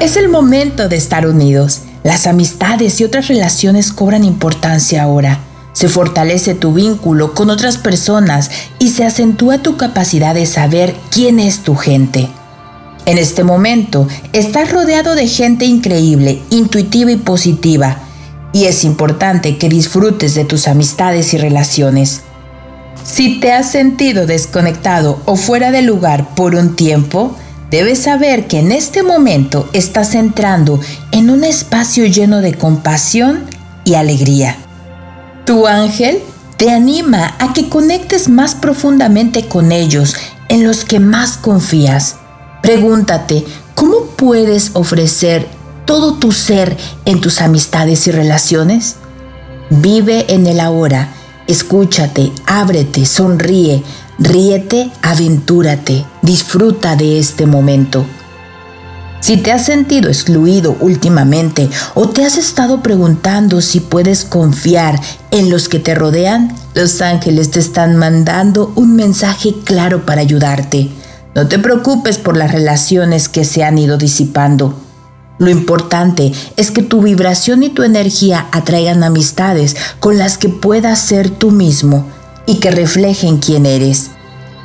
Es el momento de estar unidos. Las amistades y otras relaciones cobran importancia ahora. Se fortalece tu vínculo con otras personas y se acentúa tu capacidad de saber quién es tu gente. En este momento estás rodeado de gente increíble, intuitiva y positiva, y es importante que disfrutes de tus amistades y relaciones. Si te has sentido desconectado o fuera de lugar por un tiempo, debes saber que en este momento estás entrando en un espacio lleno de compasión y alegría. Tu ángel te anima a que conectes más profundamente con ellos, en los que más confías. Pregúntate, ¿cómo puedes ofrecer todo tu ser en tus amistades y relaciones? Vive en el ahora, escúchate, ábrete, sonríe, ríete, aventúrate, disfruta de este momento. Si te has sentido excluido últimamente o te has estado preguntando si puedes confiar en los que te rodean, los ángeles te están mandando un mensaje claro para ayudarte. No te preocupes por las relaciones que se han ido disipando. Lo importante es que tu vibración y tu energía atraigan amistades con las que puedas ser tú mismo y que reflejen quién eres.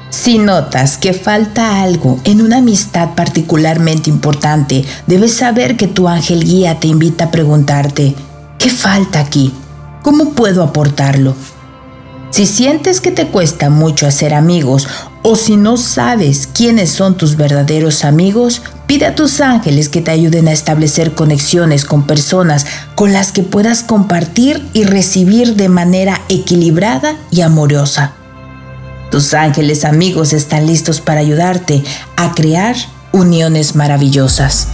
Si notas que falta algo en una amistad particularmente importante, debes saber que tu ángel guía te invita a preguntarte, ¿qué falta aquí? ¿Cómo puedo aportarlo? Si sientes que te cuesta mucho hacer amigos o si no sabes quiénes son tus verdaderos amigos, pide a tus ángeles que te ayuden a establecer conexiones con personas con las que puedas compartir y recibir de manera equilibrada y amorosa. Tus ángeles amigos están listos para ayudarte a crear uniones maravillosas.